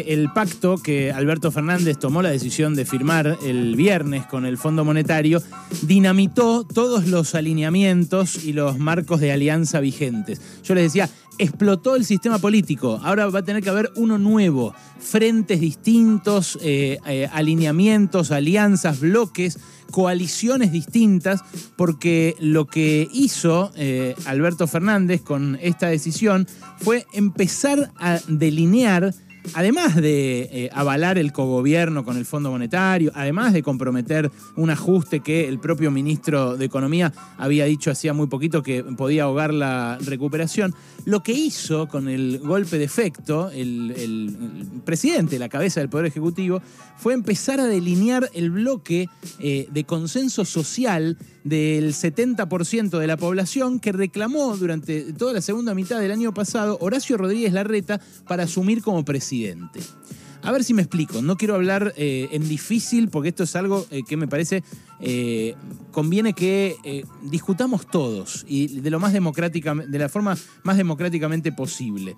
El pacto que Alberto Fernández tomó la decisión de firmar el viernes con el Fondo Monetario dinamitó todos los alineamientos y los marcos de alianza vigentes. Yo les decía, explotó el sistema político, ahora va a tener que haber uno nuevo, frentes distintos, eh, eh, alineamientos, alianzas, bloques coaliciones distintas, porque lo que hizo eh, Alberto Fernández con esta decisión fue empezar a delinear además de eh, avalar el cogobierno con el Fondo Monetario, además de comprometer un ajuste que el propio ministro de Economía había dicho hacía muy poquito que podía ahogar la recuperación, lo que hizo con el golpe de efecto el, presidente, la cabeza del Poder Ejecutivo, fue empezar a delinear el bloque eh, de consenso social del 70% de la población que reclamó durante toda la segunda mitad del año pasado Horacio Rodríguez Larreta para asumir como presidente. A ver si me explico. No quiero hablar eh, en difícil porque esto es algo eh, que me parece eh, conviene que discutamos todos y de lo más democrática, de la forma más democráticamente posible.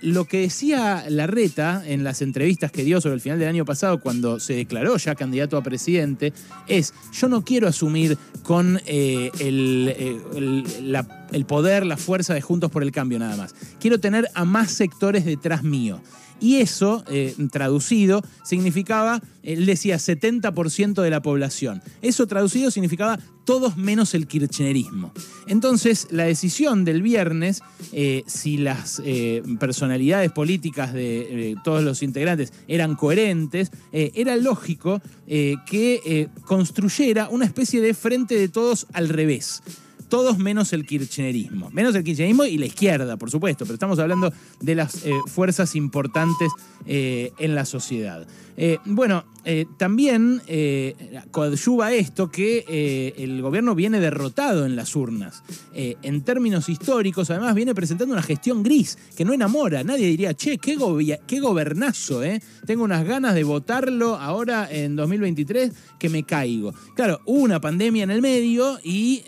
lo que decía Larreta en las entrevistas que dio sobre el final del año pasado cuando se declaró ya candidato a presidente es yo no quiero asumir con el, el poder, la fuerza de Juntos por el Cambio nada más. Quiero tener a más sectores detrás mío. Y eso, eh, traducido, significaba, él decía 70% de la población. Eso traducido significaba todos menos el kirchnerismo. Entonces, la decisión del viernes, eh, si las eh, personalidades políticas de todos los integrantes eran coherentes, era lógico que construyera una especie de frente de todos al revés todos menos el kirchnerismo. Menos el kirchnerismo y la izquierda, por supuesto, pero estamos hablando de las eh, fuerzas importantes eh, en la sociedad. Eh, también coadyuva esto que el gobierno viene derrotado en las urnas. en términos históricos, además, viene presentando una gestión gris que no enamora. Nadie diría, che, qué, qué gobernazo, ¿eh? Tengo unas ganas de votarlo ahora en 2023 que me caigo. Claro, hubo una pandemia en el medio y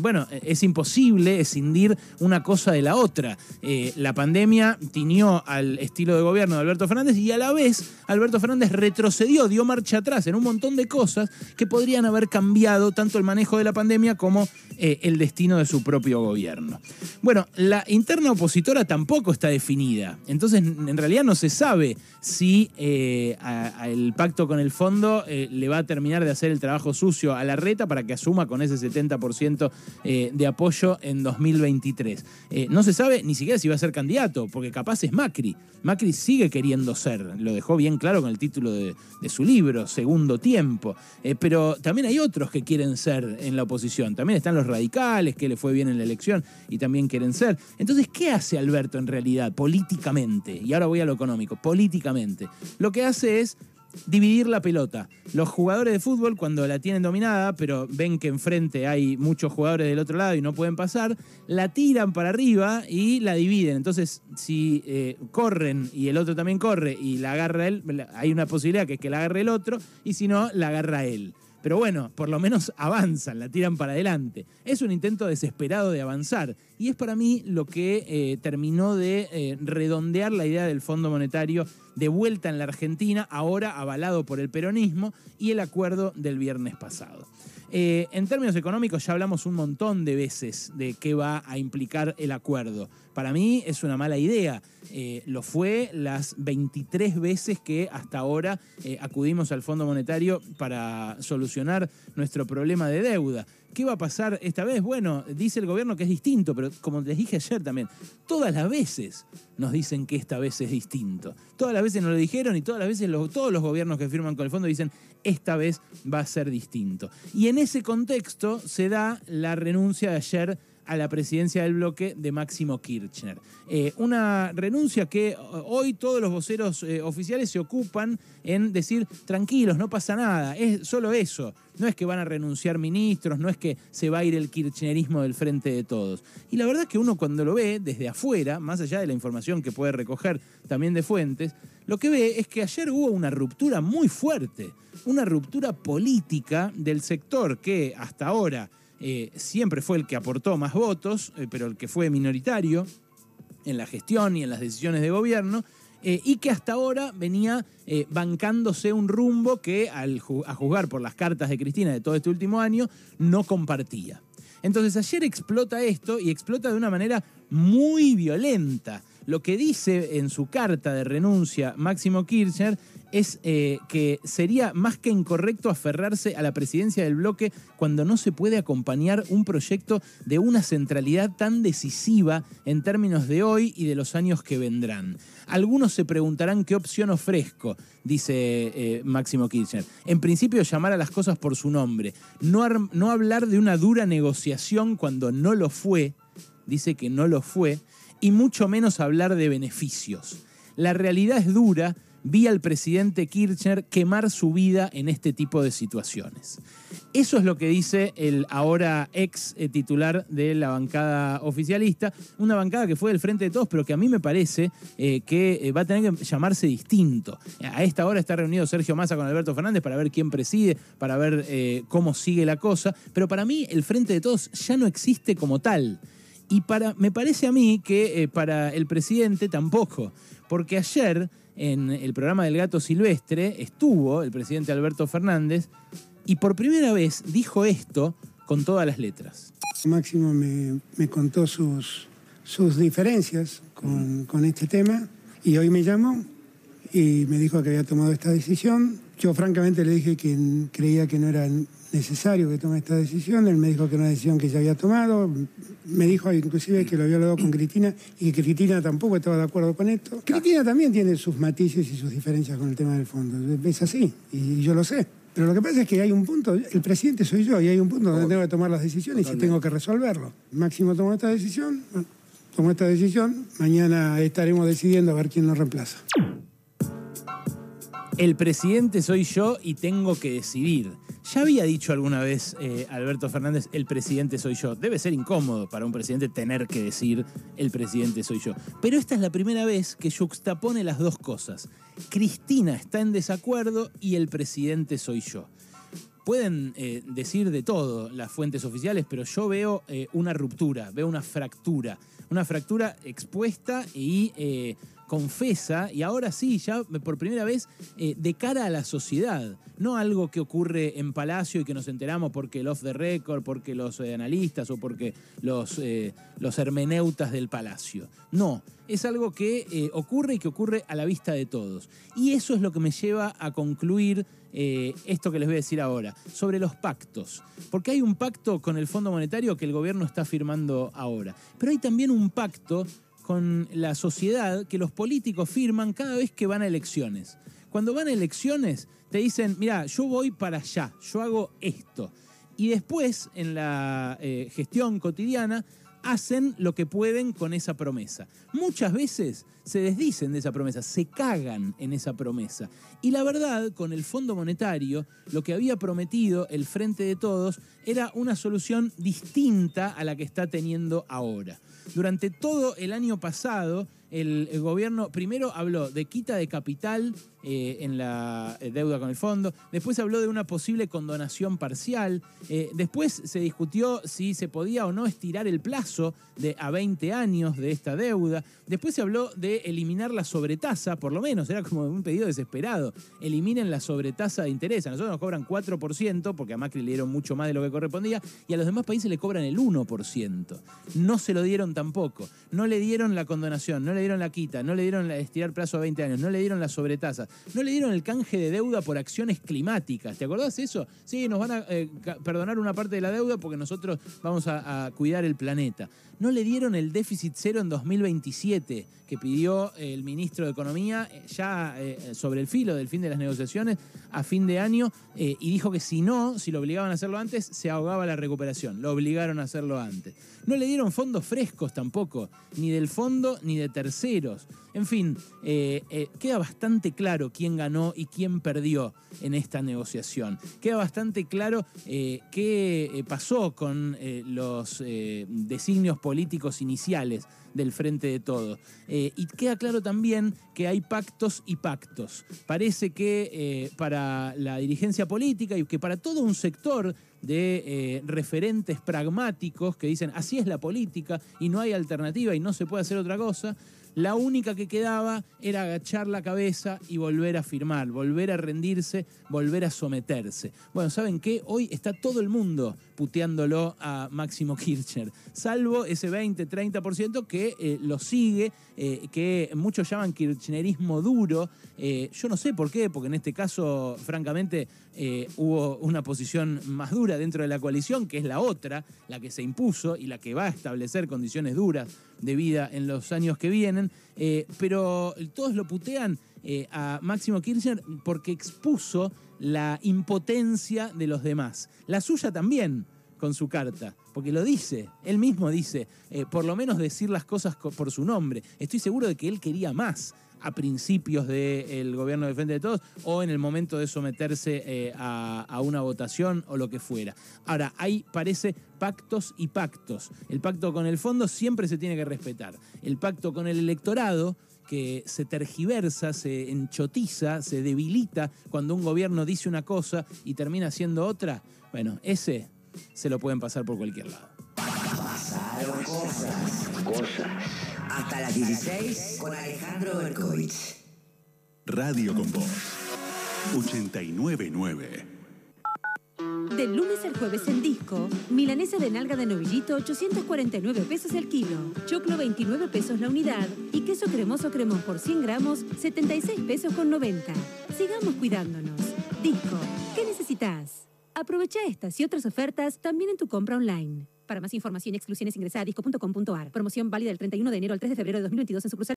bueno, es imposible escindir una cosa de la otra. Eh, la pandemia tiñó al estilo de gobierno de Alberto Fernández y a la vez Alberto Fernández retrocedió, dio marcha atrás en un montón de cosas que podrían haber cambiado tanto el manejo de la pandemia como eh, el destino de su propio gobierno. Bueno, la interna opositora tampoco está definida, entonces en realidad no se sabe si eh, el pacto con el fondo le va a terminar de hacer el trabajo sucio a la reta para que asuma con ese 70% eh, de apoyo en 2023. Eh, no se sabe ni siquiera si va a ser candidato, porque capaz es Macri. Macri sigue queriendo ser, lo dejó bien claro con el título de, su libro, Segundo Tiempo. Eh, pero también hay otros que quieren ser en la oposición. También están los radicales, que le fue bien en la elección y también quieren ser. Entonces, ¿qué hace Alberto en realidad políticamente? Y ahora voy a lo económico, políticamente. Lo que hace es dividir la pelota. Los jugadores de fútbol, cuando la tienen dominada, pero ven que enfrente hay muchos jugadores del otro lado y no pueden pasar, la tiran para arriba y la dividen. Entonces, si eh, corren y el otro también corre y la agarra él, hay una posibilidad que es que la agarre el otro, y si no, la agarra él. Pero bueno, por lo menos avanzan, la tiran para adelante. Es un intento desesperado de avanzar. Y es para mí lo que eh, terminó de eh, redondear la idea del Fondo Monetario de vuelta en la Argentina, ahora avalado por el peronismo y el acuerdo del viernes pasado. Eh, en términos económicos ya hablamos un montón de veces de qué va a implicar el acuerdo. Para mí es una mala idea. Eh, lo fue las 23 veces que hasta ahora eh, acudimos al Fondo Monetario para solucionar nuestro problema de deuda. ¿Qué va a pasar esta vez? Bueno, dice el gobierno que es distinto, pero como les dije ayer también, todas las veces nos dicen que esta vez es distinto. Todas las veces nos lo dijeron y todas las veces todos los gobiernos que firman con el fondo dicen esta vez va a ser distinto. Y en ese contexto se da la renuncia de ayer a la presidencia del bloque de Máximo Kirchner. Eh, una renuncia que eh, hoy todos los voceros eh, oficiales se ocupan en decir, tranquilos, no pasa nada, es solo eso. No es que van a renunciar ministros, no es que se va a ir el kirchnerismo del frente de todos. Y la verdad es que uno cuando lo ve desde afuera, más allá de la información que puede recoger también de fuentes, lo que ve es que ayer hubo una ruptura muy fuerte, una ruptura política del sector que hasta ahora eh, siempre fue el que aportó más votos, eh, pero el que fue minoritario en la gestión y en las decisiones de gobierno, eh, y que hasta ahora venía bancándose un rumbo que, al a juzgar por las cartas de Cristina de todo este último año, no compartía. Entonces ayer explota esto y explota de una manera muy violenta. Lo que dice en su carta de renuncia Máximo Kirchner es eh, que sería más que incorrecto aferrarse a la presidencia del bloque cuando no se puede acompañar un proyecto de una centralidad tan decisiva en términos de hoy y de los años que vendrán. Algunos se preguntarán qué opción ofrezco, dice eh, Máximo Kirchner. En principio llamar a las cosas por su nombre, no, no hablar de una dura negociación cuando no lo fue, dice que no lo fue, y mucho menos hablar de beneficios. La realidad es dura, vi al presidente Kirchner quemar su vida en este tipo de situaciones. Eso es lo que dice el ahora ex eh, titular de la bancada oficialista, una bancada que fue del frente de todos, pero que a mí me parece eh, que eh, va a tener que llamarse distinto. A esta hora está reunido Sergio Massa con Alberto Fernández para ver quién preside, para ver cómo sigue la cosa, pero para mí el frente de todos ya no existe como tal. Y para, me parece a mí que para el presidente tampoco, porque ayer en el programa del gato silvestre estuvo el presidente Alberto Fernández y por primera vez dijo esto con todas las letras. Máximo me, contó sus, sus diferencias con, con este tema y hoy me llamó y me dijo que había tomado esta decisión. Yo francamente le dije que creía que no era necesario que tome esta decisión. Él me dijo que era una decisión que ya había tomado. Me dijo inclusive que lo había hablado con Cristina y que Cristina tampoco estaba de acuerdo con esto. Cristina también tiene sus matices y sus diferencias con el tema del fondo. Es así, y yo lo sé. Pero lo que pasa es que hay un punto, el presidente soy yo, y hay un punto donde tengo que tomar las decisiones y tengo que resolverlo. Máximo tomó esta decisión, tomó esta decisión, mañana estaremos decidiendo a ver quién nos reemplaza. El presidente soy yo y tengo que decidir. Ya había dicho alguna vez eh, Alberto Fernández, el presidente soy yo. Debe ser incómodo para un presidente tener que decir, el presidente soy yo. Pero esta es la primera vez que juxtapone las dos cosas. Cristina está en desacuerdo y el presidente soy yo. Pueden eh, decir de todo las fuentes oficiales, pero yo veo eh, una ruptura, veo una fractura. Una fractura expuesta y confesa, y ahora sí, ya por primera vez, eh, de cara a la sociedad. No algo que ocurre en Palacio y que nos enteramos porque el off the record, porque los eh, analistas o porque los, eh, los hermeneutas del Palacio. No, es algo que ocurre y que ocurre a la vista de todos. Y eso es lo que me lleva a concluir esto que les voy a decir ahora, sobre los pactos. Porque hay un pacto con el Fondo Monetario que el gobierno está firmando ahora. Pero hay también un pacto con la sociedad que los políticos firman cada vez que van a elecciones. Cuando van a elecciones te dicen, mira, yo voy para allá, yo hago esto. Y después, en la eh, gestión cotidiana, hacen lo que pueden con esa promesa. Muchas veces se desdicen de esa promesa, se cagan en esa promesa. Y la verdad, con el Fondo Monetario, lo que había prometido el Frente de Todos era una solución distinta a la que está teniendo ahora. Durante todo el año pasado, el, gobierno primero habló de quita de capital eh, en la eh, deuda con el fondo, después habló de una posible condonación parcial, eh, después se discutió si se podía o no estirar el plazo de a 20 años de esta deuda, después se habló de eliminar la sobretasa, por lo menos, era como un pedido desesperado, eliminen la sobretasa de interés, a nosotros nos cobran 4% porque a Macri le dieron mucho más de lo que correspondía y a los demás países le cobran el 1%. No se lo dieron tampoco, no le dieron la condonación, no le dieron la quita, no le dieron la estirar plazo a 20 años, no le dieron la sobretasa, no le dieron el canje de deuda por acciones climáticas. ¿Te acordás de eso? Sí, nos van a eh, perdonar una parte de la deuda porque nosotros vamos a, cuidar el planeta. No le dieron el déficit cero en 2027 que pidió el ministro de Economía eh, ya eh, sobre el filo del fin de las negociaciones a fin de año y dijo que si no, si lo obligaban a hacerlo antes, se ahogaba la recuperación. Lo obligaron a hacerlo antes. No le dieron fondos frescos tampoco, ni del fondo ni de terceros en fin, eh, eh, queda bastante claro quién ganó y quién perdió en esta negociación. Queda bastante claro eh, qué pasó con los designios políticos iniciales del Frente de Todos. y queda claro también que hay pactos y pactos. Parece que para la dirigencia política y que para todo un sector de referentes pragmáticos que dicen así es la política y no hay alternativa y no se puede hacer otra cosa, La única que quedaba era agachar la cabeza y volver a firmar, volver a rendirse, volver a someterse. Bueno, ¿saben qué? Hoy está todo el mundo puteándolo a Máximo Kirchner, salvo ese 20-30% que eh, lo sigue, eh, que muchos llaman kirchnerismo duro. Eh, yo no sé por qué, porque en este caso, francamente, hubo una posición más dura dentro de la coalición, que es la otra, la que se impuso y la que va a establecer condiciones duras de vida en los años que vienen, pero todos lo putean a Máximo Kirchner porque expuso la impotencia de los demás. La suya también con su carta, porque lo dice, él mismo dice, eh, por lo menos decir las cosas por su nombre. Estoy seguro de que él quería más a principios del gobierno de Frente de Todos o en el momento de someterse eh, a, una votación o lo que fuera. Ahora, ahí parece pactos y pactos. El pacto con el fondo siempre se tiene que respetar. El pacto con el electorado que se tergiversa, se enchotiza, se debilita cuando un gobierno dice una cosa y termina siendo otra, bueno, ese se lo pueden pasar por cualquier lado. Pasaron cosas. Cosas. Hasta las 16 con Alejandro Berkovich. Radio con Voz. 899. Del lunes al jueves en disco, milanesa de nalga de novillito 849 pesos el kilo, choclo 29 pesos la unidad y queso cremoso cremón por 100 gramos 76 pesos con 90. Sigamos cuidándonos. Disco, ¿qué necesitas? Aprovecha estas y otras ofertas también en tu compra online. Para más información y exclusiones ingresa a disco.com.ar. Promoción válida del 31 de enero al 3 de febrero de 2022 en sucursal